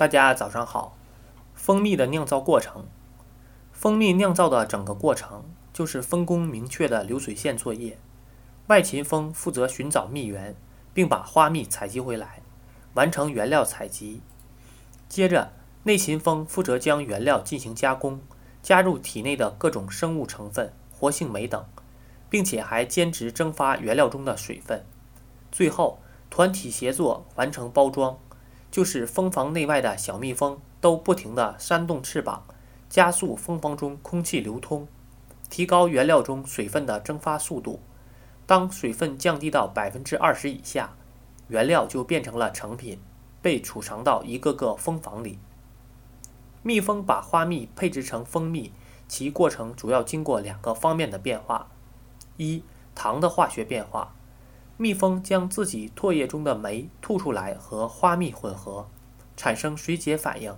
大家早上好。蜂蜜的酿造过程，蜂蜜酿造的整个过程就是分工明确的流水线作业。外勤蜂负责寻找蜜源，并把花蜜采集回来，完成原料采集。接着，内勤蜂负责将原料进行加工，加入体内的各种生物成分、活性酶等，并且还兼职蒸发原料中的水分。最后，团体协作完成包装。就是蜂房内外的小蜜蜂都不停地扇动翅膀，加速蜂房中空气流通，提高原料中水分的蒸发速度。当水分降低到百分之二十以下，原料就变成了成品，被储藏到一个个蜂房里。蜜蜂把花蜜配制成蜂蜜，其过程主要经过两个方面的变化：一、糖的化学变化。蜜蜂将自己唾液中的酶吐出来和花蜜混合，产生水解反应，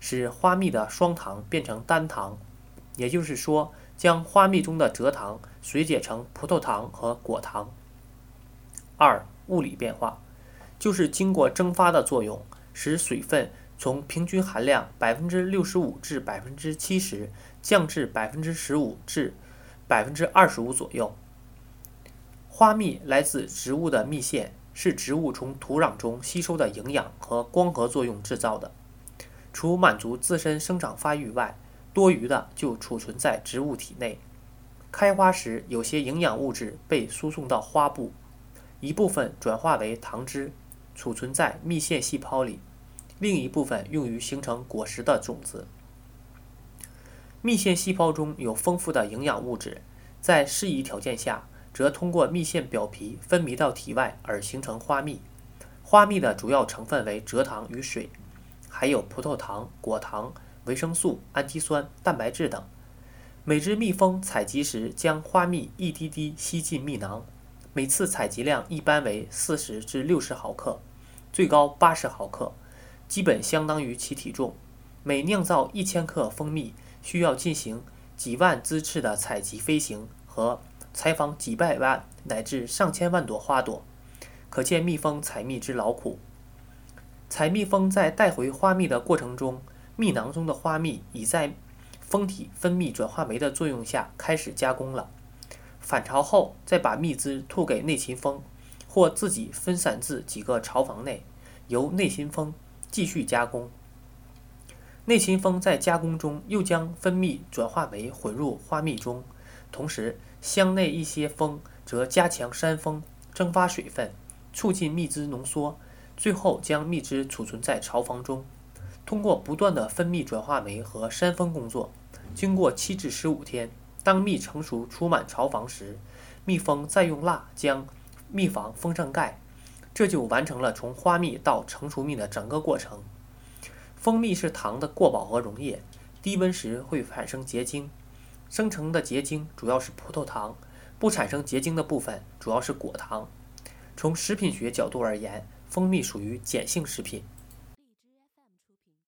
使花蜜的双糖变成单糖，也就是说，将花蜜中的蔗糖水解成葡萄糖和果糖。二、物理变化，就是经过蒸发的作用，使水分从平均含量百分之六十五至百分之七十降至百分之十五至百分之二十五左右。花蜜来自植物的蜜腺，是植物从土壤中吸收的营养和光合作用制造的。除满足自身生长发育外，多余的就储存在植物体内。开花时，有些营养物质被输送到花部，一部分转化为糖汁，储存在蜜腺细胞里，另一部分用于形成果实的种子。蜜腺细胞中有丰富的营养物质，在适宜条件下。则通过蜜腺表皮分泌到体外而形成花蜜。花蜜的主要成分为蔗糖与水，还有葡萄糖、果糖、维生素、氨基酸、蛋白质等。每只蜜蜂采集时将花蜜一滴滴吸进蜜囊，每次采集量一般为四十至六十毫克，最高八十毫克，基本相当于其体重。每酿造一千克蜂蜜，需要进行几万只次的采集飞行和。采访几百万乃至上千万朵花朵，可见蜜蜂采蜜之劳苦。采蜜蜂在带回花蜜的过程中，蜜囊中的花蜜已在蜂体分泌转化酶的作用下开始加工了。返巢后，再把蜜汁吐给内勤蜂，或自己分散至几个巢房内，由内勤蜂继续加工。内勤蜂在加工中又将分泌转化酶混入花蜜中。同时，箱内一些蜂则加强扇风，蒸发水分，促进蜜汁浓缩，最后将蜜汁储存在巢房中。通过不断的分泌转化酶和扇风工作，经过七至十五天，当蜜成熟储满巢房时，蜜蜂再用蜡将蜜房封上盖，这就完成了从花蜜到成熟蜜的整个过程。蜂蜜是糖的过饱和溶液，低温时会产生结晶。生成的结晶主要是葡萄糖，不产生结晶的部分主要是果糖。从食品学角度而言，蜂蜜属于碱性食品。